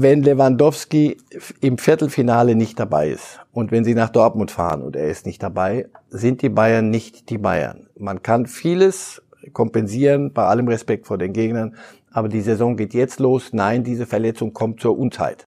wenn Lewandowski im Viertelfinale nicht dabei ist und wenn sie nach Dortmund fahren und er ist nicht dabei, sind die Bayern nicht die Bayern. Man kann vieles kompensieren, bei allem Respekt vor den Gegnern, aber die Saison geht jetzt los. Nein, diese Verletzung kommt zur Unzeit.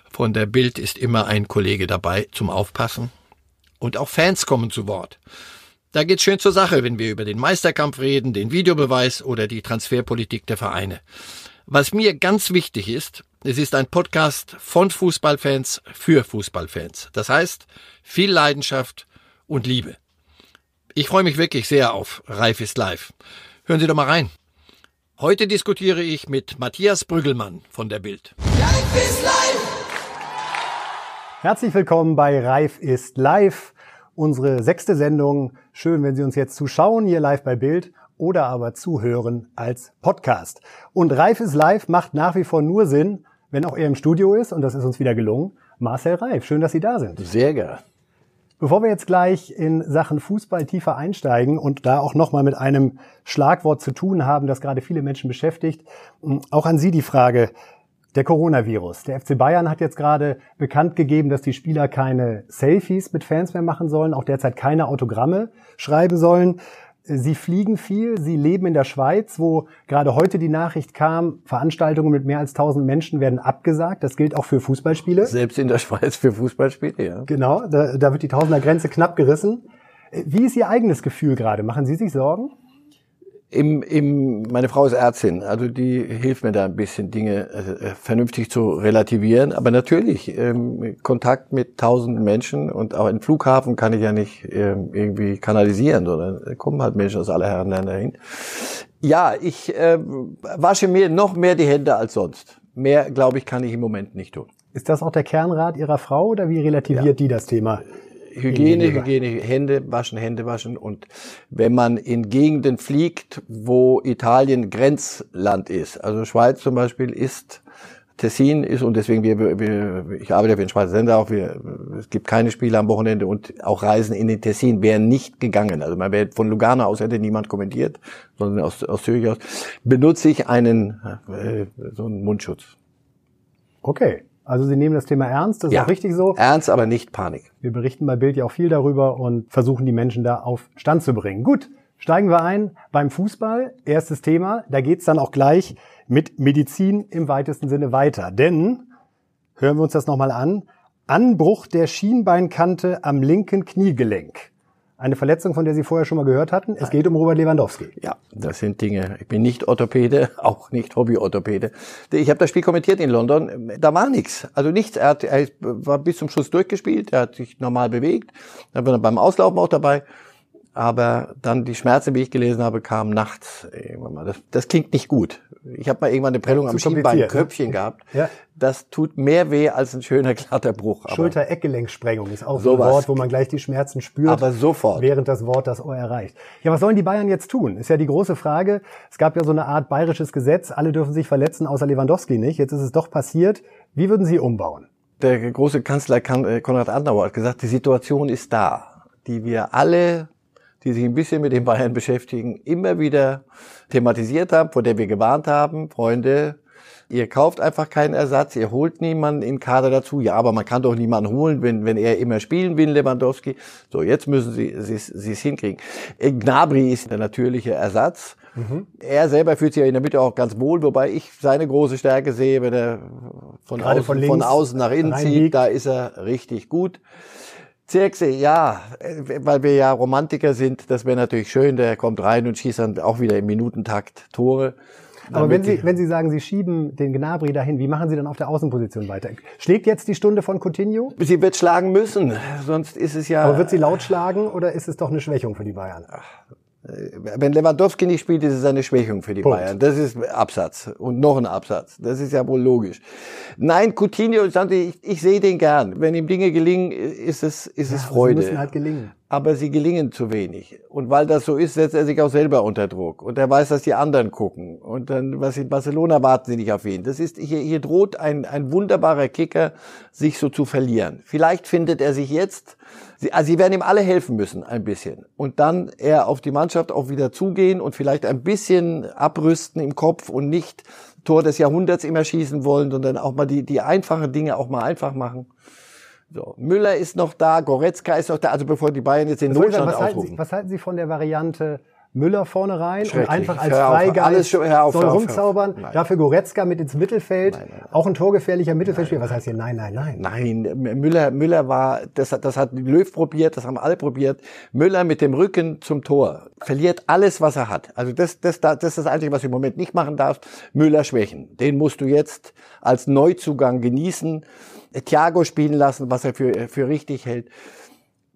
Von der Bild ist immer ein Kollege dabei zum Aufpassen. Und auch Fans kommen zu Wort. Da geht's schön zur Sache, wenn wir über den Meisterkampf reden, den Videobeweis oder die Transferpolitik der Vereine. Was mir ganz wichtig ist, es ist ein Podcast von Fußballfans für Fußballfans. Das heißt, viel Leidenschaft und Liebe. Ich freue mich wirklich sehr auf Reif ist live. Hören Sie doch mal rein. Heute diskutiere ich mit Matthias Brüggelmann von der Bild. Reif ist live! Herzlich willkommen bei Reif ist live, unsere sechste Sendung. Schön, wenn Sie uns jetzt zuschauen, hier live bei Bild oder aber zuhören als Podcast. Und Reif ist live macht nach wie vor nur Sinn, wenn auch er im Studio ist und das ist uns wieder gelungen. Marcel Reif, schön, dass Sie da sind. Sehr gerne. Bevor wir jetzt gleich in Sachen Fußball tiefer einsteigen und da auch nochmal mit einem Schlagwort zu tun haben, das gerade viele Menschen beschäftigt, auch an Sie die Frage, der Coronavirus. Der FC Bayern hat jetzt gerade bekannt gegeben, dass die Spieler keine Selfies mit Fans mehr machen sollen, auch derzeit keine Autogramme schreiben sollen. Sie fliegen viel, sie leben in der Schweiz, wo gerade heute die Nachricht kam, Veranstaltungen mit mehr als 1000 Menschen werden abgesagt. Das gilt auch für Fußballspiele. Selbst in der Schweiz für Fußballspiele, ja. Genau, da, da wird die Tausendergrenze knapp gerissen. Wie ist Ihr eigenes Gefühl gerade? Machen Sie sich Sorgen? Im, im, meine Frau ist Ärztin, also die hilft mir da ein bisschen Dinge äh, vernünftig zu relativieren. Aber natürlich, ähm, Kontakt mit tausenden Menschen und auch im Flughafen kann ich ja nicht ähm, irgendwie kanalisieren, sondern kommen halt Menschen aus aller Herren Länder hin. Ja, ich äh, wasche mir noch mehr die Hände als sonst. Mehr, glaube ich, kann ich im Moment nicht tun. Ist das auch der Kernrat Ihrer Frau oder wie relativiert ja. die das Thema? Hygiene, Hygiene, Hände waschen, Hände waschen. Und wenn man in Gegenden fliegt, wo Italien Grenzland ist, also Schweiz zum Beispiel ist, Tessin ist und deswegen wir, wir ich arbeite für den Schweizer Sender auch, wir, es gibt keine Spiele am Wochenende und auch Reisen in den Tessin wären nicht gegangen. Also man wäre von Lugano aus hätte niemand kommentiert, sondern aus, aus Zürich aus, benutze ich einen, äh, so einen Mundschutz. Okay. Also Sie nehmen das Thema ernst, das ja, ist auch richtig so. Ernst, aber nicht Panik. Wir berichten bei Bild ja auch viel darüber und versuchen die Menschen da auf Stand zu bringen. Gut, steigen wir ein beim Fußball. Erstes Thema, da geht's dann auch gleich mit Medizin im weitesten Sinne weiter. Denn, hören wir uns das nochmal an, Anbruch der Schienbeinkante am linken Kniegelenk. Eine Verletzung, von der Sie vorher schon mal gehört hatten. Es geht um Robert Lewandowski. Ja, das sind Dinge. Ich bin nicht Orthopäde, auch nicht Hobby-Orthopäde. Ich habe das Spiel kommentiert in London. Da war nichts. Also nichts. Er, hat, er war bis zum Schluss durchgespielt. Er hat sich normal bewegt. Er war beim Auslaufen auch dabei aber dann die Schmerzen, wie ich gelesen habe, kamen nachts. Das, das klingt nicht gut. Ich habe mal irgendwann eine Prellung am Schienbeinköpfchen ne? gehabt. Ja. Das tut mehr weh als ein schöner glatter Bruch. Schulter-Eckgelenksprengung ist auch so ein Wort, wo man gleich die Schmerzen spürt. Aber sofort. Während das Wort das Ohr erreicht. Ja, was sollen die Bayern jetzt tun? Ist ja die große Frage. Es gab ja so eine Art bayerisches Gesetz. Alle dürfen sich verletzen, außer Lewandowski nicht. Jetzt ist es doch passiert. Wie würden Sie umbauen? Der große Kanzler äh, Konrad Adenauer hat gesagt, die Situation ist da, die wir alle die sich ein bisschen mit den Bayern beschäftigen, immer wieder thematisiert haben, vor der wir gewarnt haben, Freunde, ihr kauft einfach keinen Ersatz, ihr holt niemanden in Kader dazu. Ja, aber man kann doch niemanden holen, wenn, wenn er immer spielen will, Lewandowski. So, jetzt müssen sie sie es hinkriegen. Äh, Gnabry ist der natürliche Ersatz. Mhm. Er selber fühlt sich ja in der Mitte auch ganz wohl, wobei ich seine große Stärke sehe, wenn er von, außen, von, von außen nach innen zieht, da ist er richtig gut. Zirkse, ja, weil wir ja Romantiker sind, das wäre natürlich schön, der kommt rein und schießt dann auch wieder im Minutentakt Tore. Aber wenn Sie, wenn Sie sagen, Sie schieben den Gnabry dahin, wie machen Sie dann auf der Außenposition weiter? Schlägt jetzt die Stunde von Coutinho? Sie wird schlagen müssen, sonst ist es ja. Aber wird sie laut schlagen oder ist es doch eine Schwächung für die Bayern? Wenn Lewandowski nicht spielt, ist es eine Schwächung für die Punkt. Bayern. Das ist Absatz. Und noch ein Absatz. Das ist ja wohl logisch. Nein, Coutinho, ich, ich sehe den gern. Wenn ihm Dinge gelingen, ist es, ist es Aber Freude. Sie müssen halt gelingen. Aber sie gelingen zu wenig. Und weil das so ist, setzt er sich auch selber unter Druck. Und er weiß, dass die anderen gucken. Und dann, was in Barcelona warten sie nicht auf ihn. Das ist, hier, hier droht ein, ein wunderbarer Kicker, sich so zu verlieren. Vielleicht findet er sich jetzt, sie, also sie werden ihm alle helfen müssen, ein bisschen. Und dann er auf die Mannschaft auch wieder zugehen und vielleicht ein bisschen abrüsten im Kopf und nicht Tor des Jahrhunderts immer schießen wollen, sondern auch mal die, die einfachen Dinge auch mal einfach machen. So, Müller ist noch da, Goretzka ist noch da, also bevor die Bayern jetzt den sagen, Notstand was, halten ausrufen. Sie, was halten Sie von der Variante Müller vorne rein und einfach als Freigeist soll rumzaubern? Nein. Dafür Goretzka mit ins Mittelfeld, nein, nein. auch ein torgefährlicher Mittelfeldspieler. Was heißt hier nein, nein, nein? Nein, Müller, Müller war, das hat, das hat Löw probiert, das haben alle probiert. Müller mit dem Rücken zum Tor verliert alles, was er hat. Also das, das, das ist das Einzige, was du im Moment nicht machen darfst. Müller schwächen. Den musst du jetzt als Neuzugang genießen. Thiago spielen lassen, was er für, für richtig hält.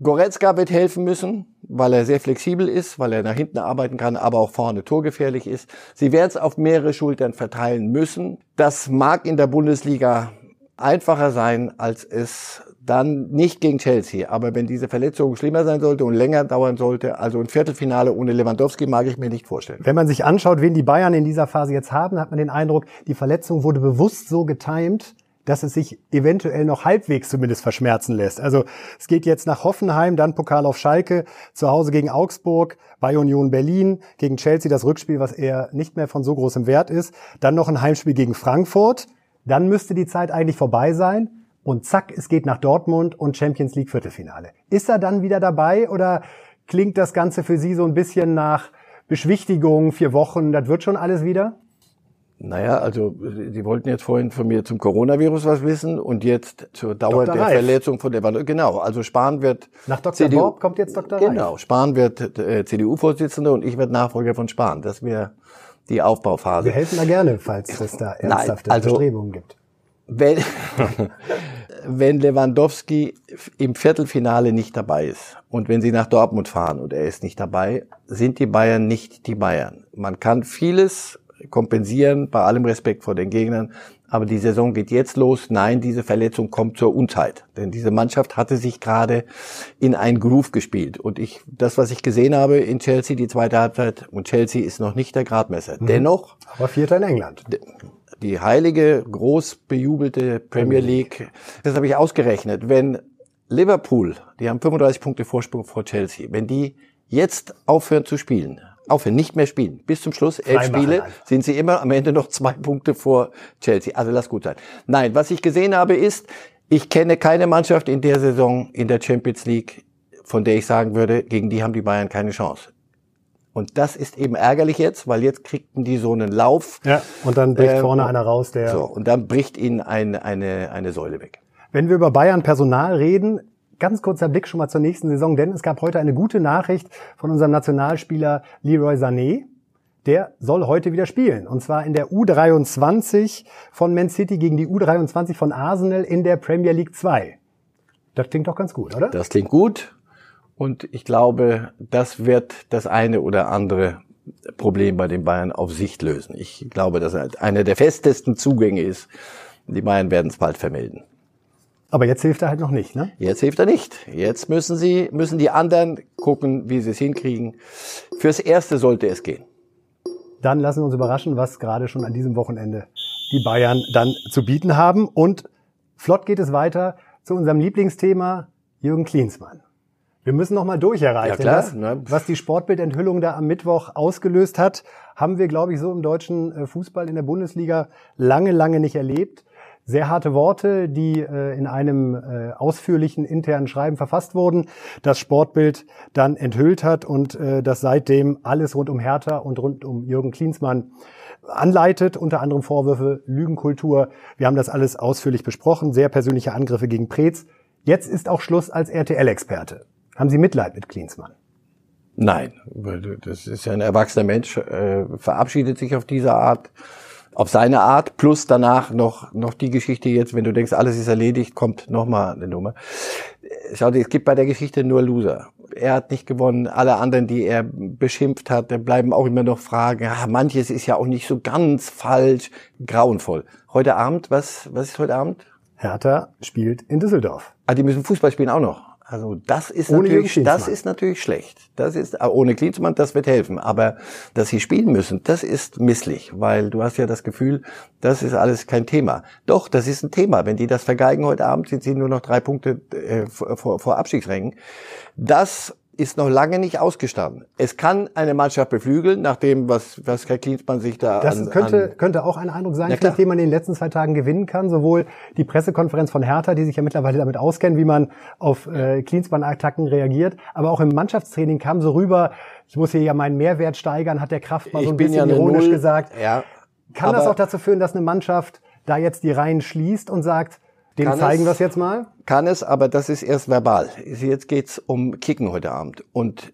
Goretzka wird helfen müssen, weil er sehr flexibel ist, weil er nach hinten arbeiten kann, aber auch vorne torgefährlich ist. Sie werden es auf mehrere Schultern verteilen müssen. Das mag in der Bundesliga einfacher sein, als es dann nicht gegen Chelsea. Aber wenn diese Verletzung schlimmer sein sollte und länger dauern sollte, also ein Viertelfinale ohne Lewandowski mag ich mir nicht vorstellen. Wenn man sich anschaut, wen die Bayern in dieser Phase jetzt haben, hat man den Eindruck, die Verletzung wurde bewusst so getimt, dass es sich eventuell noch halbwegs zumindest verschmerzen lässt. Also es geht jetzt nach Hoffenheim, dann Pokal auf Schalke, zu Hause gegen Augsburg, bei Union Berlin, gegen Chelsea das Rückspiel, was eher nicht mehr von so großem Wert ist, dann noch ein Heimspiel gegen Frankfurt, dann müsste die Zeit eigentlich vorbei sein und zack, es geht nach Dortmund und Champions League Viertelfinale. Ist er dann wieder dabei oder klingt das Ganze für Sie so ein bisschen nach Beschwichtigung, vier Wochen, das wird schon alles wieder? Naja, also Sie wollten jetzt vorhin von mir zum Coronavirus was wissen und jetzt zur Dauer Dr. der Reif. Verletzung von Lewandowski. Genau, also Spahn wird Nach Dr. Bob kommt jetzt Dr. Reif. Genau, Spahn wird äh, CDU-Vorsitzender und ich werde Nachfolger von Spahn. Das wäre die Aufbauphase. Wir helfen da gerne, falls es da ernsthafte also- Bestrebungen gibt. Wenn, wenn Lewandowski im Viertelfinale nicht dabei ist und wenn sie nach Dortmund fahren und er ist nicht dabei, sind die Bayern nicht die Bayern. Man kann vieles kompensieren, bei allem Respekt vor den Gegnern, aber die Saison geht jetzt los. Nein, diese Verletzung kommt zur Unzeit, denn diese Mannschaft hatte sich gerade in einen Groove gespielt und ich, das, was ich gesehen habe in Chelsea, die zweite Halbzeit, und Chelsea ist noch nicht der Gradmesser. Dennoch Aber Vierter in England. die heilige, groß bejubelte Premier League. Das habe ich ausgerechnet. Wenn Liverpool, die haben 35 Punkte Vorsprung vor Chelsea, wenn die jetzt aufhören zu spielen, aufhören, nicht mehr spielen, bis zum Schluss, elf Freimachen Spiele, einfach. sind sie immer am Ende noch zwei Punkte vor Chelsea. Also lass gut sein. Nein, was ich gesehen habe ist, ich kenne keine Mannschaft in der Saison in der Champions League, von der ich sagen würde, gegen die haben die Bayern keine Chance. Und das ist eben ärgerlich jetzt, weil jetzt kriegten die so einen Lauf. Ja, und dann bricht Ähm, vorne einer raus, der. So, und dann bricht ihnen ein, eine, eine Säule weg. Wenn wir über Bayern Personal reden, ganz kurzer Blick schon mal zur nächsten Saison, denn es gab heute eine gute Nachricht von unserem Nationalspieler Leroy Sané. Der soll heute wieder spielen. Und zwar in der U23 von Man City gegen die U23 von Arsenal in der Premier League 2. Das klingt doch ganz gut, oder? Das klingt gut. Und ich glaube, das wird das eine oder andere Problem bei den Bayern auf Sicht lösen. Ich glaube, dass er einer der festesten Zugänge ist. Die Bayern werden es bald vermelden. Aber jetzt hilft er halt noch nicht, ne? Jetzt hilft er nicht. Jetzt müssen sie, müssen die anderen gucken, wie sie es hinkriegen. Fürs Erste sollte es gehen. Dann lassen wir uns überraschen, was gerade schon an diesem Wochenende die Bayern dann zu bieten haben. Und flott geht es weiter zu unserem Lieblingsthema Jürgen Klinsmann. Wir müssen noch mal durch, Herr. Ja, klar, das, ne? was die Sportbildenthüllung da am Mittwoch ausgelöst hat, haben wir, glaube ich, so im deutschen äh, Fußball in der Bundesliga lange, lange nicht erlebt. Sehr harte Worte, die äh, in einem äh, ausführlichen internen Schreiben verfasst wurden, das Sportbild dann enthüllt hat und äh, das seitdem alles rund um Hertha und rund um Jürgen Klinsmann anleitet, unter anderem Vorwürfe Lügenkultur. Wir haben das alles ausführlich besprochen, sehr persönliche Angriffe gegen Preetz. Jetzt ist auch Schluss als RTL-Experte. Haben Sie Mitleid mit Klinsmann? Nein, das ist ja ein erwachsener Mensch, äh, verabschiedet sich auf diese Art, auf seine Art, plus danach noch, noch die Geschichte jetzt, wenn du denkst, alles ist erledigt, kommt nochmal eine Nummer. Schau dir, es gibt bei der Geschichte nur Loser. Er hat nicht gewonnen, alle anderen, die er beschimpft hat, da bleiben auch immer noch Fragen. Ja, manches ist ja auch nicht so ganz falsch, grauenvoll. Heute Abend, was, was ist heute Abend? Hertha spielt in Düsseldorf. Ah, die müssen Fußball spielen auch noch. Also das ist Ohne natürlich, das ist natürlich schlecht. Das ist äh, ohne Klinsmann, das wird helfen. Aber dass sie spielen müssen, das ist misslich, weil du hast ja das Gefühl, das ist alles kein Thema. Doch, das ist ein Thema. Wenn die das vergeigen heute Abend, sind sie nur noch drei Punkte äh, vor, vor, vor Abstiegsrängen. Das ist noch lange nicht ausgestanden. Es kann eine Mannschaft beflügeln, nach dem, was, was Herr Klinsmann sich da Das an, könnte, an könnte auch ein Eindruck sein, Ja, den man in den letzten zwei Tagen gewinnen kann. Sowohl die Pressekonferenz von Hertha, die sich ja mittlerweile damit auskennen, wie man auf äh, Klinsmann-Attacken reagiert, aber auch im Mannschaftstraining kam so rüber, ich muss hier ja meinen Mehrwert steigern, hat der Kraft mal so ein bisschen ja ironisch Null. gesagt. Ja, Kann das auch dazu führen, dass eine Mannschaft da jetzt die Reihen schließt und sagt, dem Kann zeigen wir es jetzt mal? Kann es, aber das ist erst verbal. Jetzt geht's um Kicken heute Abend. Und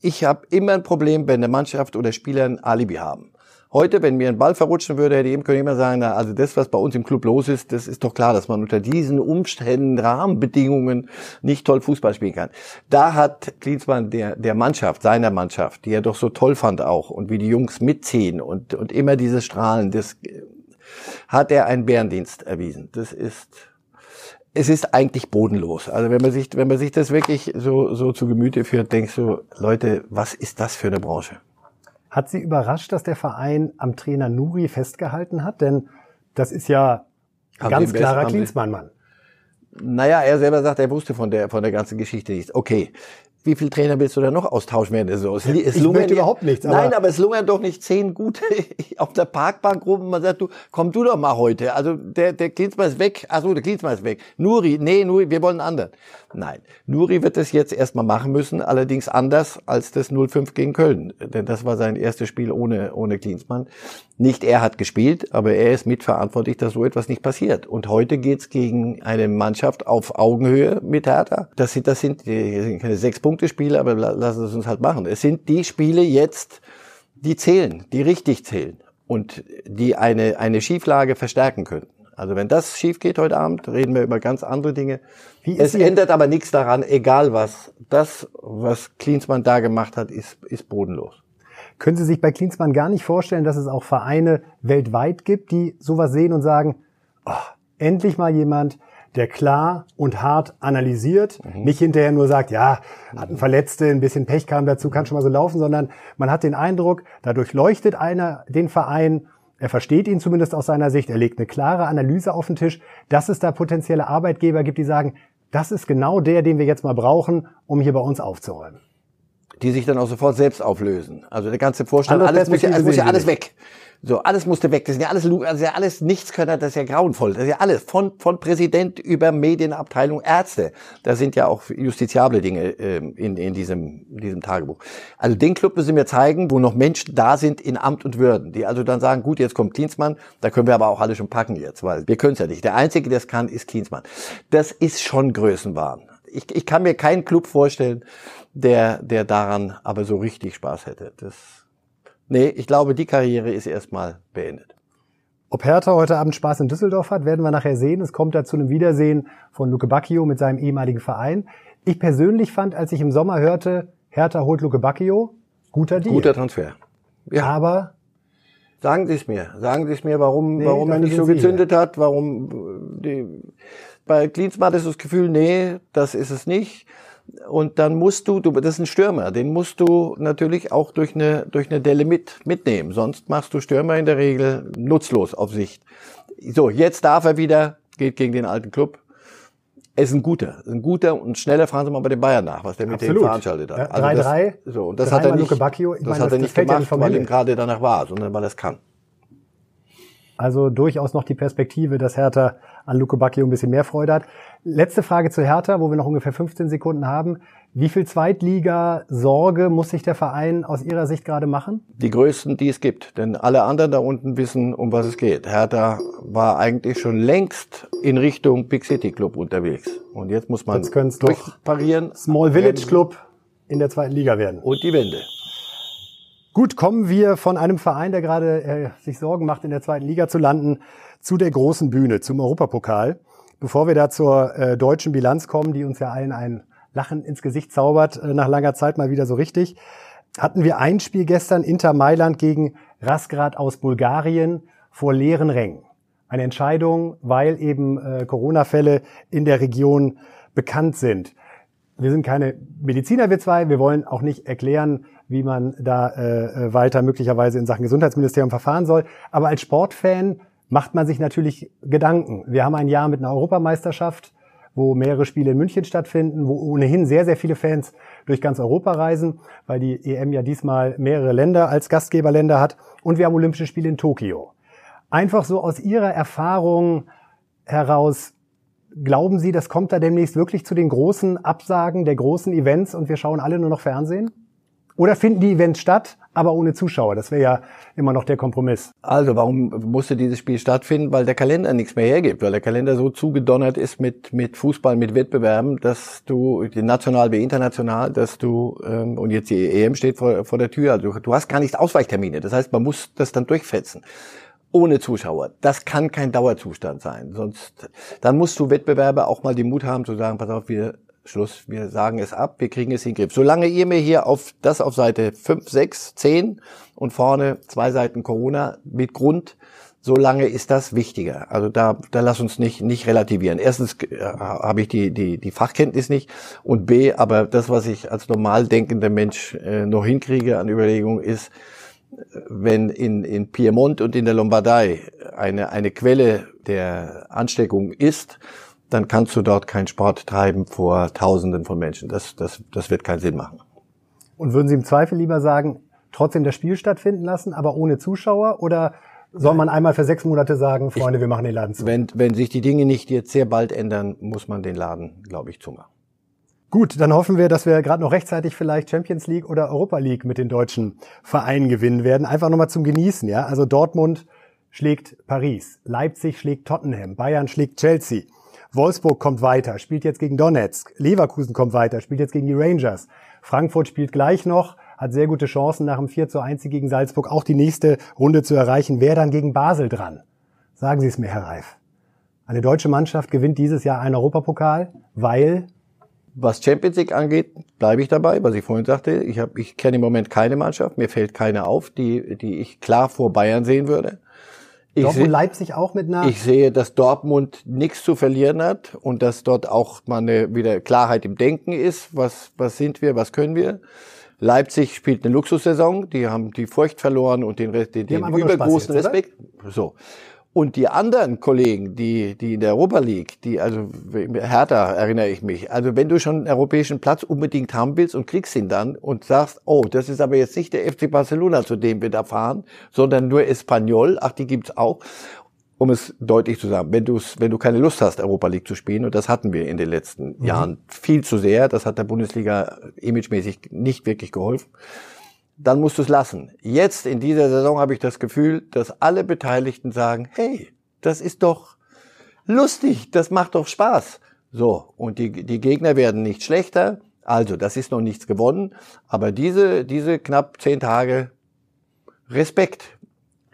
ich habe immer ein Problem, wenn eine Mannschaft oder Spieler ein Alibi haben. Heute, wenn mir ein Ball verrutschen würde, hätte ich eben können immer sagen, na, also das, was bei uns im Club los ist, das ist doch klar, dass man unter diesen Umständen, Rahmenbedingungen nicht toll Fußball spielen kann. Da hat Klinsmann der, der Mannschaft, seiner Mannschaft, die er doch so toll fand auch und wie die Jungs mitziehen und, und immer dieses Strahlen, das hat er einen Bärendienst erwiesen. Das ist, es ist eigentlich bodenlos. Also wenn man sich, wenn man sich das wirklich so, so zu Gemüte führt, denkst du, Leute, was ist das für eine Branche? Hat Sie überrascht, dass der Verein am Trainer Nuri festgehalten hat? Denn das ist ja Haben ganz klarer Klinsmann-Mann. Naja, er selber sagt, er wusste von der, von der ganzen Geschichte nichts. Okay. Wie viele Trainer willst du da noch austauschen während der Saison? Es, es Ich möchte überhaupt nichts, aber- Nein, aber es lungern doch nicht zehn gute auf der Parkbank rum. Man sagt, du, komm du doch mal heute. Also der, der Klinsmann ist weg. Ach so, der Klinsmann ist weg. Nuri, nee, Nuri, wir wollen einen anderen. Nein, Nuri wird das jetzt erstmal machen müssen, allerdings anders als das 0-5 gegen Köln. Denn das war sein erstes Spiel ohne, ohne Klinsmann. Nicht er hat gespielt, aber er ist mitverantwortlich, dass so etwas nicht passiert. Und heute geht's gegen eine Mannschaft auf Augenhöhe mit Hertha. Das sind, das sind, die sind keine Sechs-Punkte-Spiele, aber la- lassen es uns halt machen. Es sind die Spiele jetzt, die zählen, die richtig zählen und die eine, eine Schieflage verstärken könnten. Also wenn das schief geht heute Abend, reden wir über ganz andere Dinge. Es ändert aber nichts daran, egal was. Das, was Klinsmann da gemacht hat, ist, ist bodenlos. Können Sie sich bei Klinsmann gar nicht vorstellen, dass es auch Vereine weltweit gibt, die sowas sehen und sagen, oh, endlich mal jemand, der klar und hart analysiert, Mhm. nicht hinterher nur sagt, ja, hatten Verletzte, ein bisschen Pech kam dazu, kann schon mal so laufen, sondern man hat den Eindruck, dadurch leuchtet einer den Verein, er versteht ihn zumindest aus seiner Sicht, er legt eine klare Analyse auf den Tisch, dass es da potenzielle Arbeitgeber gibt, die sagen, das ist genau der, den wir jetzt mal brauchen, um hier bei uns aufzuräumen. Die sich dann auch sofort selbst auflösen. Also der ganze Vorstand, alles muss ja, alles, Perspektive muss ja alles weg. So, alles musste weg. Das sind ja alles, also ja alles Nichtskönner, das ist ja grauenvoll. Das ist ja alles. Von, von Präsident über Medienabteilung, Ärzte. Da sind ja auch justiziable Dinge ähm, in, in diesem, diesem Tagebuch. Also den Club müssen wir zeigen, wo noch Menschen da sind in Amt und Würden, die also dann sagen, gut, jetzt kommt Klinsmann, da können wir aber auch alle schon packen jetzt, weil wir können es ja nicht. Der Einzige, der es kann, ist Klinsmann. Das ist schon Größenwahn. Ich, ich kann mir keinen Club vorstellen, der, der daran aber so richtig Spaß hätte. Das, nee, ich glaube, die Karriere ist erstmal beendet. Ob Hertha heute Abend Spaß in Düsseldorf hat, werden wir nachher sehen. Es kommt da zu einem Wiedersehen von Luke Bacchio mit seinem ehemaligen Verein. Ich persönlich fand, als ich im Sommer hörte, Hertha holt Luke Bacchio, guter Deal. Guter Transfer. Ja, Aber sagen Sie es mir. Sagen Sie es mir, warum, Nee, warum er dafür nicht so sind Sie gezündet hat, warum äh, die, bei Klinsmann ist das Gefühl, nee, das ist es nicht. Und dann musst du, du, das ist ein Stürmer, den musst du natürlich auch durch eine, durch eine Delle mit, mitnehmen. Sonst machst du Stürmer in der Regel nutzlos auf Sicht. So, jetzt darf er wieder, geht gegen den alten Club. Er ist ein guter, ein guter und schneller fragen Sie mal bei den Bayern nach, was der mit Absolut. denen veranstaltet hat. Ja, Also 3-3, das, so, und das hat er nicht, das meine, hat er nicht ja gemacht, vom weil ihm gerade danach war, sondern weil er es kann. also durchaus noch die Perspektive, dass Hertha an Luke Bacchio ein bisschen mehr Freude hat. Letzte Frage zu Hertha, wo wir noch ungefähr 15 Sekunden haben. Wie viel Zweitliga-Sorge muss sich der Verein aus Ihrer Sicht gerade machen? Die größten, die es gibt. Denn alle anderen da unten wissen, um was es geht. Hertha war eigentlich schon längst in Richtung Big City Club unterwegs. Und jetzt muss man Jetzt durchparieren. Small Village Club, in der zweiten Liga werden. Und die Wende. Gut, kommen wir von einem Verein, der gerade äh, sich Sorgen macht, in der zweiten Liga zu landen, zu der großen Bühne, zum Europapokal. Bevor wir da zur äh, deutschen Bilanz kommen, die uns ja allen ein Lachen ins Gesicht zaubert, äh, nach langer Zeit mal wieder so richtig, hatten wir ein Spiel gestern, Inter Mailand gegen Rasgrad aus Bulgarien vor leeren Rängen. Eine Entscheidung, weil eben äh, Corona-Fälle in der Region bekannt sind. Wir sind keine Mediziner, wir zwei. Wir wollen auch nicht erklären, wie man da äh, weiter möglicherweise in Sachen Gesundheitsministerium verfahren soll. Aber als Sportfan macht man sich natürlich Gedanken. Wir haben ein Jahr mit einer Europameisterschaft, wo mehrere Spiele in München stattfinden, wo ohnehin sehr, sehr viele Fans durch ganz Europa reisen, weil die EM ja diesmal mehrere Länder als Gastgeberländer hat. Und wir haben Olympische Spiele in Tokio. Einfach so aus Ihrer Erfahrung heraus, glauben Sie, das kommt da demnächst wirklich zu den großen Absagen der großen Events und wir schauen alle nur noch Fernsehen? Oder finden die Events statt, aber ohne Zuschauer? Das wäre ja immer noch der Kompromiss. Also warum musste dieses Spiel stattfinden? Weil der Kalender nichts mehr hergibt, weil der Kalender so zugedonnert ist mit, mit Fußball, mit Wettbewerben, dass du, national wie international, dass du, ähm, und jetzt die EM steht vor, vor der Tür, also du hast gar nicht Ausweichtermine. Das heißt, man muss das dann durchfetzen ohne Zuschauer. Das kann kein Dauerzustand sein. Sonst, dann musst du Wettbewerber auch mal den Mut haben zu sagen, pass auf, wir Schluss, wir sagen es ab, wir kriegen es in den Griff. Solange ihr mir hier auf das auf Seite 5, 6, 10 und vorne zwei Seiten Corona mit Grund, solange ist das wichtiger. Also da, da lass uns nicht, nicht relativieren. Erstens äh, habe ich die, die, die Fachkenntnis nicht und B, aber das, was ich als normal denkender Mensch äh, noch hinkriege an Überlegungen, ist, wenn in, in Piemont und in der Lombardei eine, eine Quelle der Ansteckung ist dann kannst du dort keinen Sport treiben vor Tausenden von Menschen. Das, das, das wird keinen Sinn machen. Und würden Sie im Zweifel lieber sagen, trotzdem das Spiel stattfinden lassen, aber ohne Zuschauer? Oder soll man einmal für sechs Monate sagen, Freunde, ich, wir machen den Laden zu? Wenn, wenn sich die Dinge nicht jetzt sehr bald ändern, muss man den Laden, glaube ich, zumachen. Gut, dann hoffen wir, dass wir gerade noch rechtzeitig vielleicht Champions League oder Europa League mit den deutschen Vereinen gewinnen werden. Einfach nochmal zum Genießen, ja. Also Dortmund schlägt Paris, Leipzig schlägt Tottenham, Bayern schlägt Chelsea. Wolfsburg kommt weiter, spielt jetzt gegen Donetsk. Leverkusen kommt weiter, spielt jetzt gegen die Rangers. Frankfurt spielt gleich noch, hat sehr gute Chancen nach dem 4 zu 1 gegen Salzburg auch die nächste Runde zu erreichen. Wer dann gegen Basel dran? Sagen Sie es mir, Herr Reif. Eine deutsche Mannschaft gewinnt dieses Jahr einen Europapokal, weil was Champions League angeht, bleibe ich dabei, was ich vorhin sagte. Ich, ich kenne im Moment keine Mannschaft, mir fällt keine auf, die, die ich klar vor Bayern sehen würde. Ich Dortmund Leipzig auch mit nach? Ich sehe, dass Dortmund nichts zu verlieren hat und dass dort auch mal eine wieder Klarheit im Denken ist. Was, was sind wir, was können wir? Leipzig spielt eine Luxussaison, die haben die Furcht verloren und den, den, den übergroßen Respekt. So. Und die anderen Kollegen, die, die in der Europa League, die, also Hertha erinnere ich mich, also wenn du schon einen europäischen Platz unbedingt haben willst und kriegst ihn dann und sagst, oh, das ist aber jetzt nicht der FC Barcelona, zu dem wir da fahren, sondern nur Espanyol, ach, die gibt's auch. Um es deutlich zu sagen, wenn du wenn du keine Lust hast, Europa League zu spielen, und das hatten wir in den letzten mhm. Jahren viel zu sehr, das hat der Bundesliga imagemäßig nicht wirklich geholfen dann musst du es lassen. Jetzt in dieser Saison habe ich das Gefühl, dass alle Beteiligten sagen, hey, das ist doch lustig, das macht doch Spaß. So, und die, die Gegner werden nicht schlechter. Also, das ist noch nichts gewonnen. Aber diese, diese knapp zehn Tage Respekt.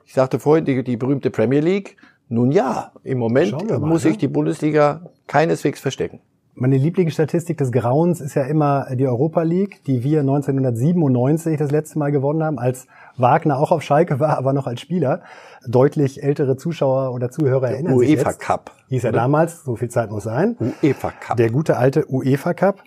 Ich sagte vorhin, die, die berühmte Premier League. Nun ja, im Moment mal, muss ne? die Bundesliga keineswegs verstecken. Meine Lieblingsstatistik des Grauens ist ja immer die Europa League, die wir 1997 das letzte Mal gewonnen haben, als Wagner auch auf Schalke war, aber noch als Spieler. Deutlich ältere Zuschauer oder Zuhörer erinnern UEFA sich UEFA Cup. Hieß er damals, so viel Zeit muss sein. UEFA Cup. Der gute alte UEFA Cup.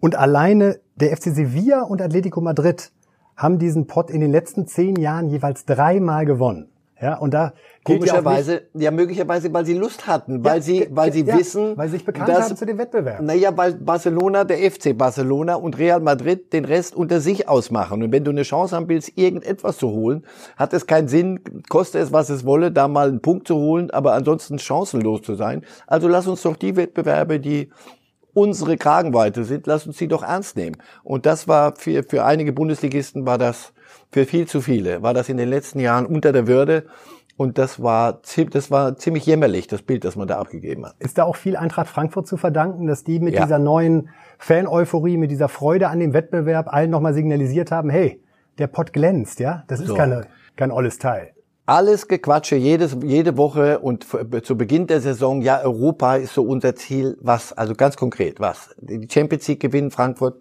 Und alleine der FC Sevilla und Atletico Madrid haben diesen Pott in den letzten zehn Jahren jeweils dreimal gewonnen. Ja, und da komischerweise, ja möglicherweise, weil sie Lust hatten, weil ja, sie, weil sie ja, wissen, weil sie sich bekannt dass, haben zu dem Wettbewerb. Naja, weil Barcelona, der FC Barcelona und Real Madrid den Rest unter sich ausmachen. Und wenn du eine Chance haben willst, irgendetwas zu holen, hat es keinen Sinn, koste es was es wolle, da mal einen Punkt zu holen, aber ansonsten chancenlos zu sein. Also lass uns doch die Wettbewerbe, die unsere Kragenweite sind, lass uns sie doch ernst nehmen. Und das war für, für einige Bundesligisten war das für viel zu viele war das in den letzten Jahren unter der Würde. Und das war, das war ziemlich jämmerlich, das Bild, das man da abgegeben hat. Ist da auch viel Eintracht Frankfurt zu verdanken, dass die mit ja. dieser neuen Fan-Euphorie, mit dieser Freude an dem Wettbewerb allen nochmal signalisiert haben, hey, der Pott glänzt, ja? Das ist so. keine, kein olles Teil. Alles Gequatsche, jedes, jede Woche und zu Beginn der Saison, ja, Europa ist so unser Ziel. Was, also ganz konkret, was? Die Champions League gewinnen Frankfurt,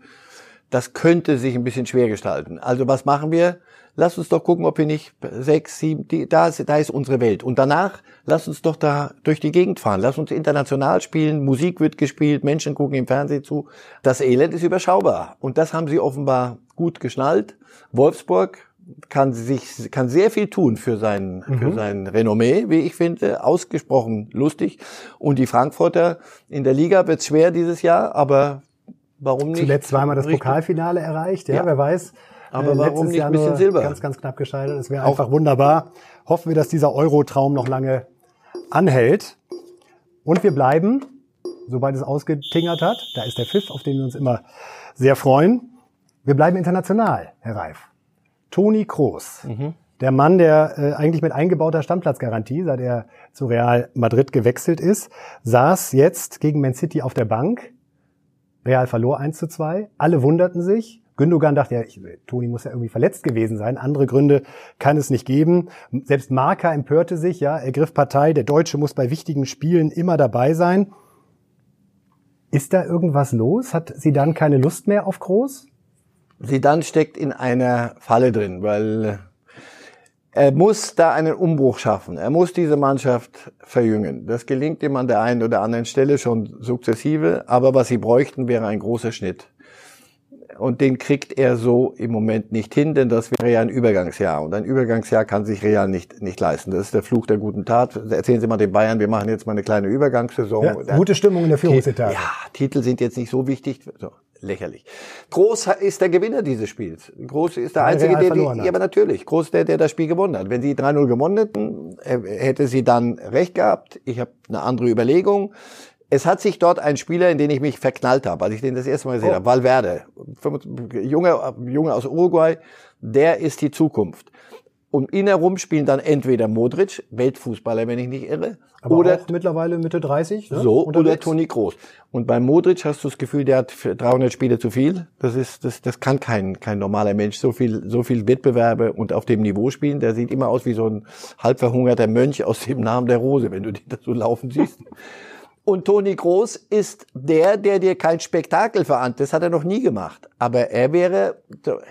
das könnte sich ein bisschen schwer gestalten. Also was machen wir? Lass uns doch gucken, ob wir nicht sechs, sieben, die, da, ist, da ist unsere Welt. Und danach, lass uns doch da durch die Gegend fahren. Lass uns international spielen. Musik wird gespielt, Menschen gucken im Fernsehen zu. Das Elend ist überschaubar. Und das haben sie offenbar gut geschnallt. Wolfsburg kann sich, kann sehr viel tun für sein, mhm. für sein Renommee, wie ich finde. Ausgesprochen lustig. Und die Frankfurter in der Liga wird schwer dieses Jahr, aber warum nicht? Zuletzt zweimal das Pokalfinale erreicht, ja, ja. wer weiß. Aber äh, warum nicht ein bisschen Silber? Ganz, ganz knapp gescheitert. Es wäre einfach wunderbar. Hoffen wir, dass dieser Euro-Traum noch lange anhält. Und wir bleiben, sobald es ausgetingert hat, da ist der Pfiff, auf den wir uns immer sehr freuen. Wir bleiben international, Herr Reif. Toni Kroos, mhm. der Mann, der äh, eigentlich mit eingebauter Stammplatzgarantie, seit er zu Real Madrid gewechselt ist, saß jetzt gegen Man City auf der Bank. Real verlor 1 zu 2. Alle wunderten sich. Gündogan dachte, ja, ich, Toni muss ja irgendwie verletzt gewesen sein. Andere Gründe kann es nicht geben. Selbst Marca empörte sich, ja, er griff Partei. Der Deutsche muss bei wichtigen Spielen immer dabei sein. Ist da irgendwas los? Hat sie dann keine Lust mehr auf Groß? Sie dann steckt in einer Falle drin, weil er muss da einen Umbruch schaffen. Er muss diese Mannschaft verjüngen. Das gelingt ihm an der einen oder anderen Stelle schon sukzessive, aber was sie bräuchten, wäre ein großer Schnitt und den kriegt er so im Moment nicht hin, denn das wäre ja ein Übergangsjahr und ein Übergangsjahr kann sich Real nicht nicht leisten. Das ist der Fluch der guten Tat. Erzählen Sie mal den Bayern, wir machen jetzt mal eine kleine Übergangssaison. Ja, gute Stimmung in der Führungsetage. Ja, Titel sind jetzt nicht so wichtig. So, lächerlich. Groß ist der Gewinner dieses Spiels. Groß ist der Einzige, der, die, ja, aber natürlich, Groß der, der das Spiel gewonnen hat. Wenn sie 3-0 gewonnen hätten, äh, hätte sie dann recht gehabt. Ich habe eine andere Überlegung. Es hat sich dort ein Spieler, in den ich mich verknallt habe, als ich den das erste Mal gesehen oh. habe, Valverde, Junge, Junge aus Uruguay, der ist die Zukunft. Um ihn herum spielen dann entweder Modric, Weltfußballer, wenn ich nicht irre, Aber oder mittlerweile Mitte 30, ne? so oder Toni Groß. Und bei Modric hast du das Gefühl, der hat 300 Spiele zu viel. Das ist, das, das kann kein kein normaler Mensch so viel so viel Wettbewerbe und auf dem Niveau spielen. Der sieht immer aus wie so ein halb verhungerter Mönch aus dem Namen der Rose, wenn du den da so laufen siehst. Und Toni Groß ist der, der dir kein Spektakel verantwortet. Das hat er noch nie gemacht. Aber er wäre,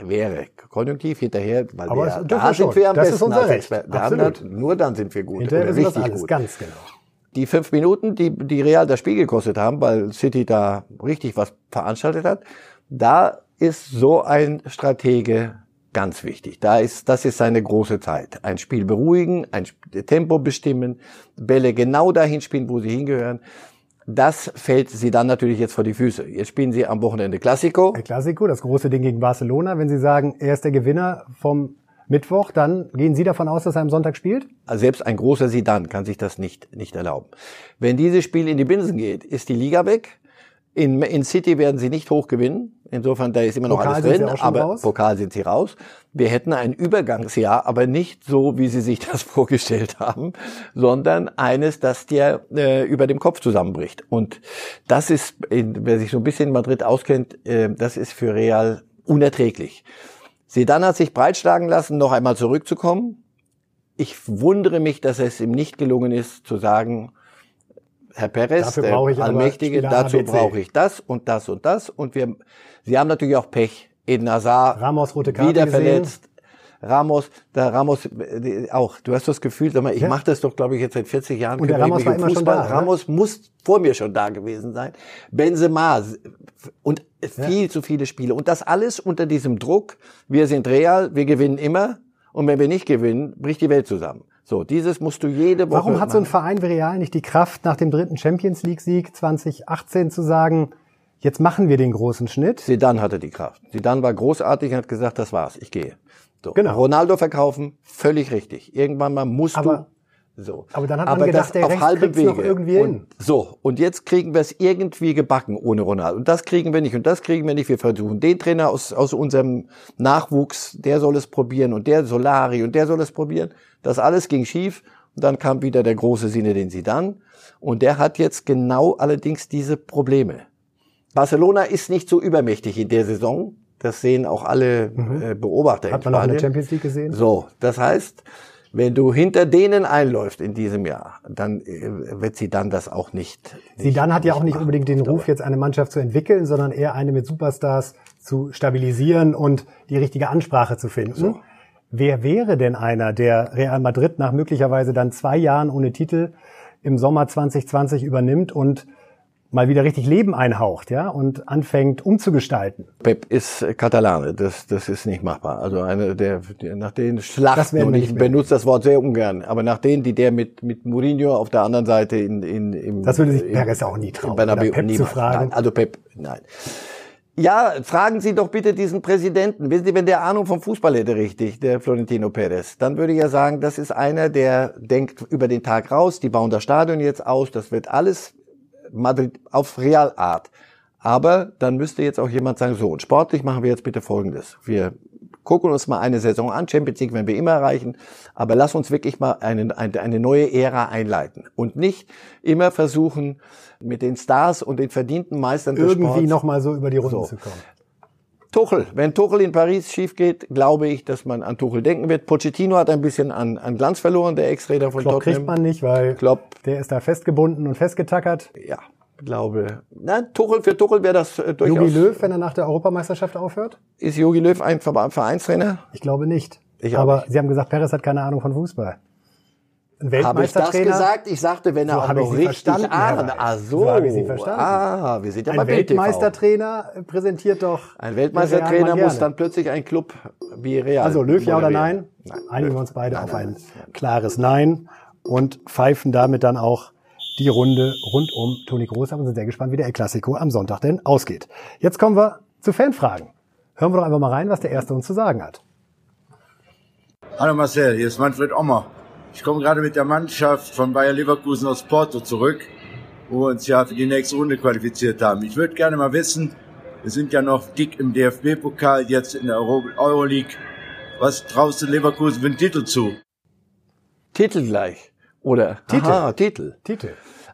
wäre konjunktiv hinterher, weil Aber wir, da sind wir am das besten. Ist unser Recht. Wir haben das, nur dann sind wir gut. Hinterher ist das alles, gut. ganz genau. Die fünf Minuten, die, die Real das Spiel gekostet haben, weil City da richtig was veranstaltet hat, da ist so ein Stratege ganz wichtig. Da ist, das ist seine große Zeit. Ein Spiel beruhigen, ein Tempo bestimmen, Bälle genau dahin spielen, wo sie hingehören. Das fällt sie dann natürlich jetzt vor die Füße. Jetzt spielen sie am Wochenende Classico. Der Classico, das große Ding gegen Barcelona. Wenn Sie sagen, er ist der Gewinner vom Mittwoch, dann gehen Sie davon aus, dass er am Sonntag spielt? Also selbst ein großer Sidan kann sich das nicht, nicht erlauben. Wenn dieses Spiel in die Binsen geht, ist die Liga weg. In, in City werden sie nicht hoch gewinnen. Insofern, da ist immer noch Pokal alles drin, aber raus. Pokal sind sie raus. Wir hätten ein Übergangsjahr, aber nicht so, wie sie sich das vorgestellt haben, sondern eines, das dir äh, über dem Kopf zusammenbricht. Und das ist, wer sich so ein bisschen in Madrid auskennt, äh, das ist für Real unerträglich. Sie dann hat sich breitschlagen lassen, noch einmal zurückzukommen. Ich wundere mich, dass es ihm nicht gelungen ist, zu sagen, Herr Perez, der Allmächtige, dazu brauche ich das und das und das. Und wir Sie haben natürlich auch Pech. Eden Hazard Ramos rote Karte wieder gesehen. verletzt. Ramos, der Ramos auch. Du hast das Gefühl, sag mal, ich ja. mache das doch, glaube ich, jetzt seit 40 Jahren. Und der Ramos war immer schon da. Ramos oder? muss vor mir schon da gewesen sein. Benzema und viel ja. zu viele Spiele und das alles unter diesem Druck. Wir sind real, wir gewinnen immer und wenn wir nicht gewinnen, bricht die Welt zusammen. So, dieses musst du jede Woche. Warum hat machen. so ein Verein wie Real nicht die Kraft, nach dem dritten Champions League Sieg 2018 zu sagen? Jetzt machen wir den großen Schnitt. Sidan hatte die Kraft. Sidan war großartig und hat gesagt, das war's, ich gehe. So. Genau. Ronaldo verkaufen, völlig richtig. Irgendwann mal musst Aber du So. Aber dann hat man gedacht, der auf halbem noch irgendwie und, hin. So, und jetzt kriegen wir es irgendwie gebacken ohne Ronaldo. Und das kriegen wir nicht und das kriegen wir nicht. Wir versuchen den Trainer aus, aus unserem Nachwuchs, der soll es probieren und der Solari und der soll es probieren. Das alles ging schief und dann kam wieder der große Sinne, den sie dann. Und der hat jetzt genau allerdings diese Probleme. Barcelona ist nicht so übermächtig in der Saison. Das sehen auch alle äh, Beobachter. Mhm. Hat man auch in der. Champions League gesehen? So, das heißt, wenn du hinter denen einläufst in diesem Jahr, dann äh, wird sie dann das auch nicht. Zidane hat ja auch nicht unbedingt den Ruf, jetzt eine Mannschaft zu entwickeln, sondern eher eine mit Superstars zu stabilisieren und die richtige Ansprache zu finden. Wer wäre denn einer, der Real Madrid nach möglicherweise dann zwei Jahren ohne Titel im Sommer 2020 übernimmt und mal wieder richtig Leben einhaucht, ja, und anfängt umzugestalten? Pep ist äh, Katalane, das, das ist nicht machbar. Also eine der, der nach den Schlachten, und ich benutze das Wort sehr ungern, aber nach denen, die der mit, mit Mourinho auf der anderen Seite in, in, im, Das würde sich Perez auch nie trauen, Bernabeu Pep zu niemals. fragen. Nein, also Pep, nein. Ja, fragen Sie doch bitte diesen Präsidenten. Wissen Sie, wenn der Ahnung vom Fußball hätte richtig, der Florentino Perez, dann würde ich ja sagen, das ist einer, der denkt über den Tag raus, die bauen das Stadion jetzt aus, das wird alles Madrid auf Realart. Aber dann müsste jetzt auch jemand sagen, so, und sportlich machen wir jetzt bitte Folgendes. Wir gucken uns mal eine Saison an, Champions League werden wir immer erreichen, aber lass uns wirklich mal eine, eine, neue Ära einleiten und nicht immer versuchen, mit den Stars und den verdienten Meistern des Irgendwie Sports noch mal so über die Runden So. zu kommen. Tuchel. Wenn Tuchel in Paris schief geht, glaube ich, dass man an Tuchel denken wird. Pochettino hat ein bisschen an, an Glanz verloren, der Ex-Trainer von Klopp kriegt Tottenham. man nicht, weil Klopp. der ist da festgebunden und festgetackert. Ja, glaube. Nein, Tuchel, für Tuchel wäre das äh, durchaus. Jogi Löw, wenn er nach der Europameisterschaft aufhört? Ist Jogi Löw ein Ver- Vereinstrainer? Ich glaube nicht. Ich Aber nicht. Sie haben gesagt, Perez hat keine Ahnung von Fußball. Ein Habe ich das Weltmeistertrainer, gesagt? Ich sagte, wenn er So auch habe ich noch Sie richtig. Reif. Ah, so. So habe ich Sie verstanden. Ah, wir sind ja ein bei. Weltmeistertrainer präsentiert doch. Ein Weltmeistertrainer muss dann plötzlich ein Club wie Real. Also Löw ja oder moderieren. nein? Einigen wir uns beide Nein, auf nein, ein nein. klares Nein und pfeifen damit dann auch die Runde rund um Toni Groß und sind sehr gespannt, wie der El Clasico am Sonntag denn ausgeht. Jetzt kommen wir zu Fanfragen. Hören wir doch einfach mal rein, was der Erste uns zu sagen hat. Hallo Marcel, hier ist Manfred Ommer. Ich komme gerade mit der Mannschaft von Bayer Leverkusen aus Porto zurück, wo wir uns ja für die nächste Runde qualifiziert haben. Ich würde gerne mal wissen, wir sind ja noch dick im DFB-Pokal, jetzt in der Euro Euroleague. Was traust du Leverkusen für einen Titel zu? Titel gleich. Oder? Titel. Aha, Titel. Titel.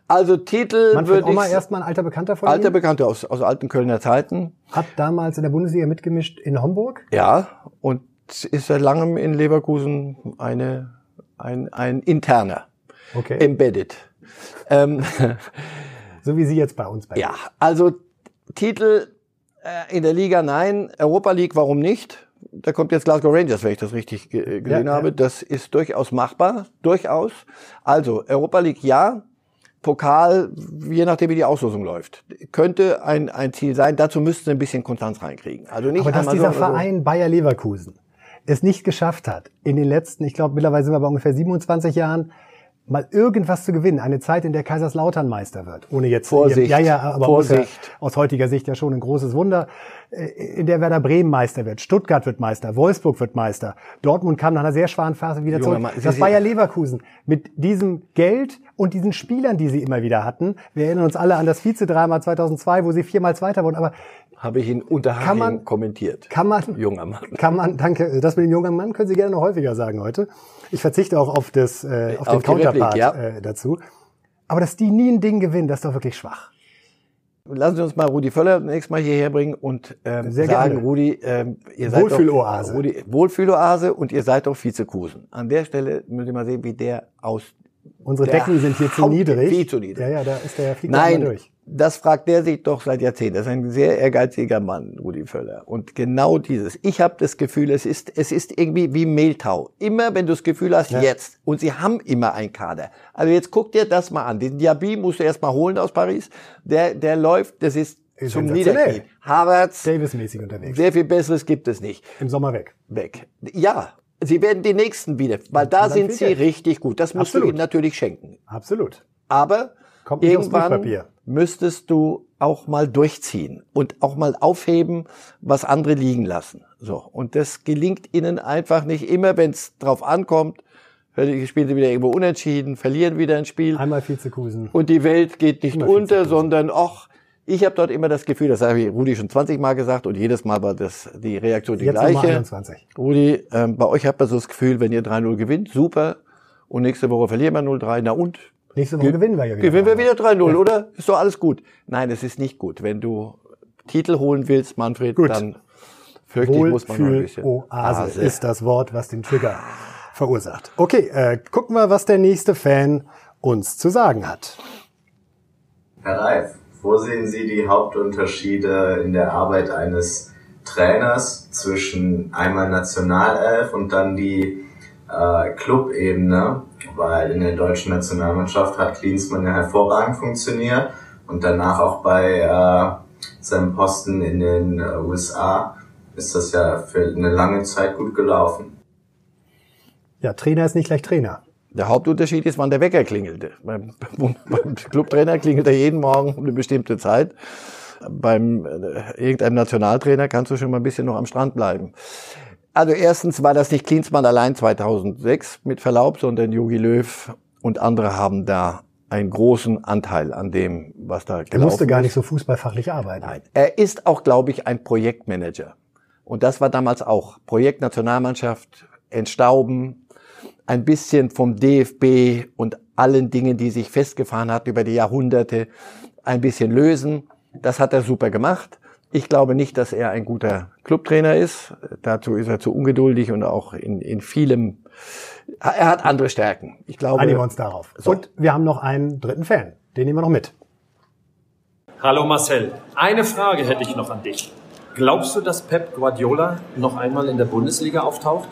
Also Titel Manfred würde ich Ommer, erstmal ein alter Bekannter von alter Ihnen, Bekannter aus, aus alten Kölner Zeiten. hat damals in der Bundesliga mitgemischt in Homburg. Ja, und ist seit langem in Leverkusen eine, ein, ein interner, Okay. embedded. Ähm, so wie Sie jetzt bei uns bei ja, also Titel äh, in der Liga nein, Europa League warum nicht? Da kommt jetzt Glasgow Rangers, wenn ich das richtig ge gesehen Ja, habe. ja. Das ist durchaus machbar, durchaus. Also Europa League ja, Pokal, je nachdem wie die Auslosung läuft, könnte ein, ein Ziel sein. Dazu müssten sie ein bisschen Konstanz reinkriegen. Also nicht Aber dass dieser so, also- Verein Bayer Leverkusen es nicht geschafft hat, in den letzten, ich glaube mittlerweile sind wir bei ungefähr 27 Jahren, mal irgendwas zu gewinnen. Eine Zeit, in der Kaiserslautern Meister wird. Ohne jetzt. Vorsicht, Ja, ja, aber Vorsicht. aus heutiger Sicht ja schon ein großes Wunder. Äh, In der Werder Bremen Meister wird. Stuttgart wird Meister. Wolfsburg wird Meister. Dortmund kam nach einer sehr schwachen Phase wieder Junger zurück. Mann, das Bayer Leverkusen mit diesem Geld und diesen Spielern, die sie immer wieder hatten. Wir erinnern uns alle an das Vize-Drama 2002, wo sie viermal Zweiter wurden. Aber habe ich in Unterhaching Kann man- kommentiert. kann man, Junger Mann. kann man, danke, das mit dem jungen Mann können Sie gerne noch häufiger sagen heute. Ich verzichte auch auf das, äh, auf den Auf Replik, Counterpart ja. äh, dazu. Aber dass die nie ein Ding gewinnen, das ist doch wirklich schwach. Lassen Sie uns mal Rudi Völler nächstes Mal hierher bringen und ähm, Sehr sagen, gerne. Rudi, ähm, ihr seid Wohlfühloase. Doch, Rudi, Wohlfühloase und ihr seid doch Vizekusen. An der Stelle müssen Sie mal sehen, wie der aus. Unsere Decken sind hier zu niedrig. viel zu niedrig. Ja, ja, da ist der fliegt Nein, durch. Das fragt der sich doch seit Jahrzehnten. Das ist ein sehr ehrgeiziger Mann, Rudi Völler. Und genau dieses. Ich habe das Gefühl, es ist, es ist irgendwie wie Mehltau. Immer wenn du das Gefühl hast, jetzt. Und sie haben immer einen Kader. Also jetzt guck dir das mal an. Den Diaby musst du erst mal holen aus Paris. Der, der läuft, das ist, Ist zum. Niederknien. Havertz, Davis-mäßig unterwegs. sehr viel Besseres gibt es nicht. Im Sommer weg. Weg. Ja, sie werden die Nächsten wieder, weil da sind sie Geld. richtig gut. Das musst Absolut. du ihnen natürlich schenken. Absolut. Aber Kommt irgendwann. Müsstest du auch mal durchziehen und auch mal aufheben, was andere liegen lassen. So. Und das gelingt ihnen einfach nicht immer, wenn es drauf ankommt, spielen sie wieder irgendwo unentschieden, verlieren wieder ein Spiel. Einmal Vizekusen. Und die Welt geht nicht Immer unter, Vizekusen. sondern ach, ich habe dort immer das Gefühl, das habe ich Rudi schon 20 Mal gesagt und jedes Mal war das die Reaktion die Jetzt gleiche. 21. Rudi, ähm, bei euch hat man so das Gefühl, wenn ihr 3-0 gewinnt, super. Und nächste Woche verlieren wir 0-3, na und? Nächste Woche gewinnen wir ja wieder. Gewinnen wir wieder 3-0, oder? Ist doch alles gut. Nein, es ist nicht gut. Wenn du Titel holen willst, Manfred, Gut. dann fürchte ich, muss man noch ein bisschen. Oase. ist das Wort, was den Trigger verursacht. Okay, äh, gucken wir, was der nächste Fan uns zu sagen hat. Herr Reif, wo sehen Sie die Hauptunterschiede in der Arbeit eines Trainers zwischen einmal Nationalelf und dann die äh, Clubebene? Weil in der deutschen Nationalmannschaft hat Klinsmann ja hervorragend funktioniert und danach auch bei äh, seinem Posten in den äh, USA ist das ja für eine lange Zeit gut gelaufen. Ja, Trainer ist nicht gleich Trainer. Der Hauptunterschied ist, wann der Wecker klingelte. Beim, beim Clubtrainer klingelt er jeden Morgen um eine bestimmte Zeit. Beim äh, irgendeinem Nationaltrainer kannst du schon mal ein bisschen noch am Strand bleiben. Also erstens war das nicht Klinsmann allein 2006 mit Verlaub, sondern Jogi Löw und andere haben da einen großen Anteil an dem, was da Er gelaufen musste gar ist. nicht so fußballfachlich arbeiten. Nein. Er ist auch, glaube ich, ein Projektmanager. Und das war damals auch. Projekt Nationalmannschaft, entstauben, ein bisschen vom DFB und allen Dingen, die sich festgefahren hat über die Jahrhunderte, ein bisschen lösen. Das hat er super gemacht. Ich glaube nicht, dass er ein guter Clubtrainer ist. Dazu ist er zu ungeduldig und auch in, in vielem. Er hat andere Stärken. Ich glaube. Einigen wir uns darauf. So. Und wir haben noch einen dritten Fan. Den nehmen wir noch mit. Hallo Marcel, eine Frage hätte ich noch an dich. Glaubst du, dass Pep Guardiola noch einmal in der Bundesliga auftaucht?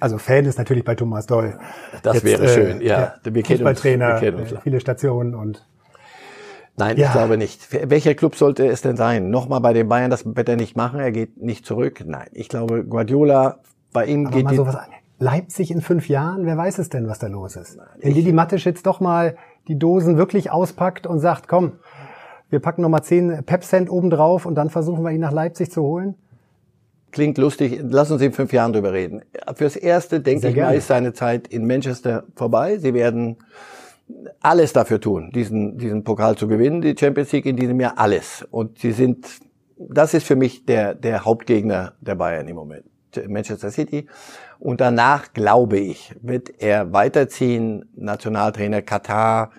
Also Fan ist natürlich bei Thomas Doll. Das wäre schön, ja. Wir kennen uns- wir kennen uns. äh, viele Stationen und Nein, Ja. ich glaube nicht. Welcher Club sollte es denn sein? Nochmal bei den Bayern, das wird er nicht machen, er geht nicht zurück. Nein, ich glaube, Guardiola, bei ihm Aber geht mal die, sowas an. Leipzig in fünf Jahren, wer weiß es denn, was da los ist? Wenn Didi Mattisch jetzt doch mal die Dosen wirklich auspackt und sagt, komm, wir packen noch mal zehn Pep-Cent oben drauf und dann versuchen wir ihn nach Leipzig zu holen. klingt lustig, lass uns in fünf Jahren drüber reden. Fürs Erste, denke Sehr ich mal, gerne. ist seine Zeit in Manchester vorbei. Sie werden alles dafür tun, diesen, diesen Pokal zu gewinnen, die Champions League in diesem Jahr, alles. Und sie sind, das ist für mich der, der Hauptgegner der Bayern im Moment. Manchester City. Und danach, glaube ich, wird er weiterziehen, Nationaltrainer Katar.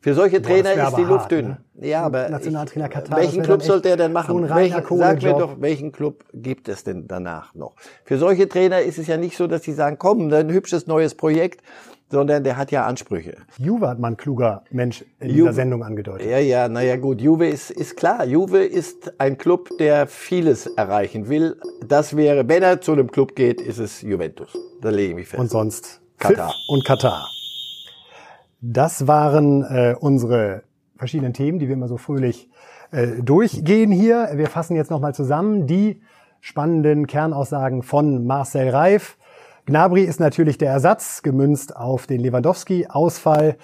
Für solche Boah, Trainer ist die Luft hart, dünn. ne? Ja, aber Nationaltrainer ich, Katar, welchen Club sollte er denn machen? so welchen, sag mir doch, welchen Club gibt es denn danach noch? Für solche Trainer ist es ja nicht so, dass sie sagen, komm, ein hübsches neues Projekt, sondern der hat ja Ansprüche. Juve hat mal ein kluger Mensch in Juve. dieser Sendung angedeutet. Ja, ja, naja gut, Juve ist, ist klar. Juve ist ein Club, der vieles erreichen will. Das wäre, wenn er zu einem Club geht, ist es Juventus. Da lege ich mich fest. Und sonst Katar. Pfiff und Katar. Das waren äh, unsere verschiedenen Themen, die wir immer so fröhlich äh, durchgehen hier. Wir fassen jetzt nochmal zusammen die spannenden Kernaussagen von Marcel Reif. Gnabry ist natürlich der Ersatz, gemünzt auf den Lewandowski-Ausfall.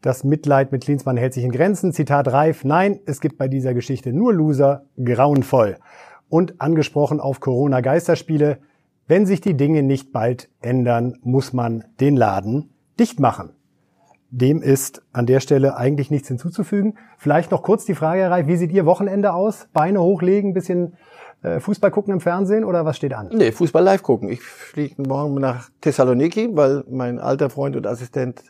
Das Mitleid mit Klinsmann hält sich in Grenzen. Zitat Reif, nein, es gibt bei dieser Geschichte nur Loser, grauenvoll. Und angesprochen auf Corona-Geisterspiele, wenn sich die Dinge nicht bald ändern, muss man den Laden dicht machen. Dem ist an der Stelle eigentlich nichts hinzuzufügen. Vielleicht noch kurz die Frage, Herr Reif, wie sieht Ihr Wochenende aus? Beine hochlegen, bisschen Fußball gucken im Fernsehen oder was steht an? Nee, Fußball live gucken. Ich fliege morgen nach Thessaloniki, weil mein alter Freund und Assistent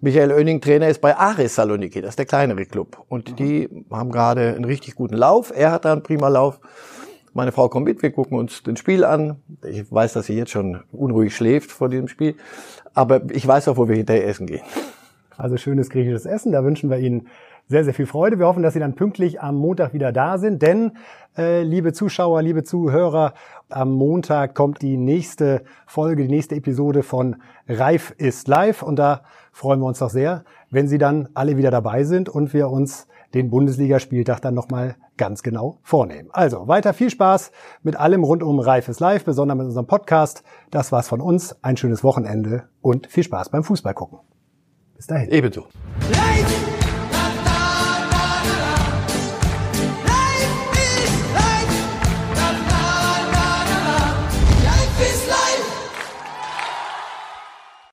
Michael Oenning Trainer ist bei Ares Saloniki, das ist der kleinere Club. Und die haben gerade einen richtig guten Lauf. Er hat da einen prima Lauf. Meine Frau kommt mit, wir gucken uns den Spiel an. Ich weiß, dass sie jetzt schon unruhig schläft vor diesem Spiel. Aber ich weiß auch, wo wir hinterher essen gehen. Also schönes griechisches Essen. Da wünschen wir Ihnen sehr, sehr viel Freude. Wir hoffen, dass Sie dann pünktlich am Montag wieder da sind. Denn, äh, liebe Zuschauer, liebe Zuhörer, am Montag kommt die nächste Folge, die nächste Episode von Reif ist live. Und da freuen wir uns doch sehr, wenn Sie dann alle wieder dabei sind und wir uns den Bundesligaspieltag dann nochmal ganz genau vornehmen. Also weiter viel Spaß mit allem rund um Reif ist live, besonders mit unserem Podcast. Das war's von uns. Ein schönes Wochenende und viel Spaß beim Fußball gucken. Bis dahin. Ebenso. Life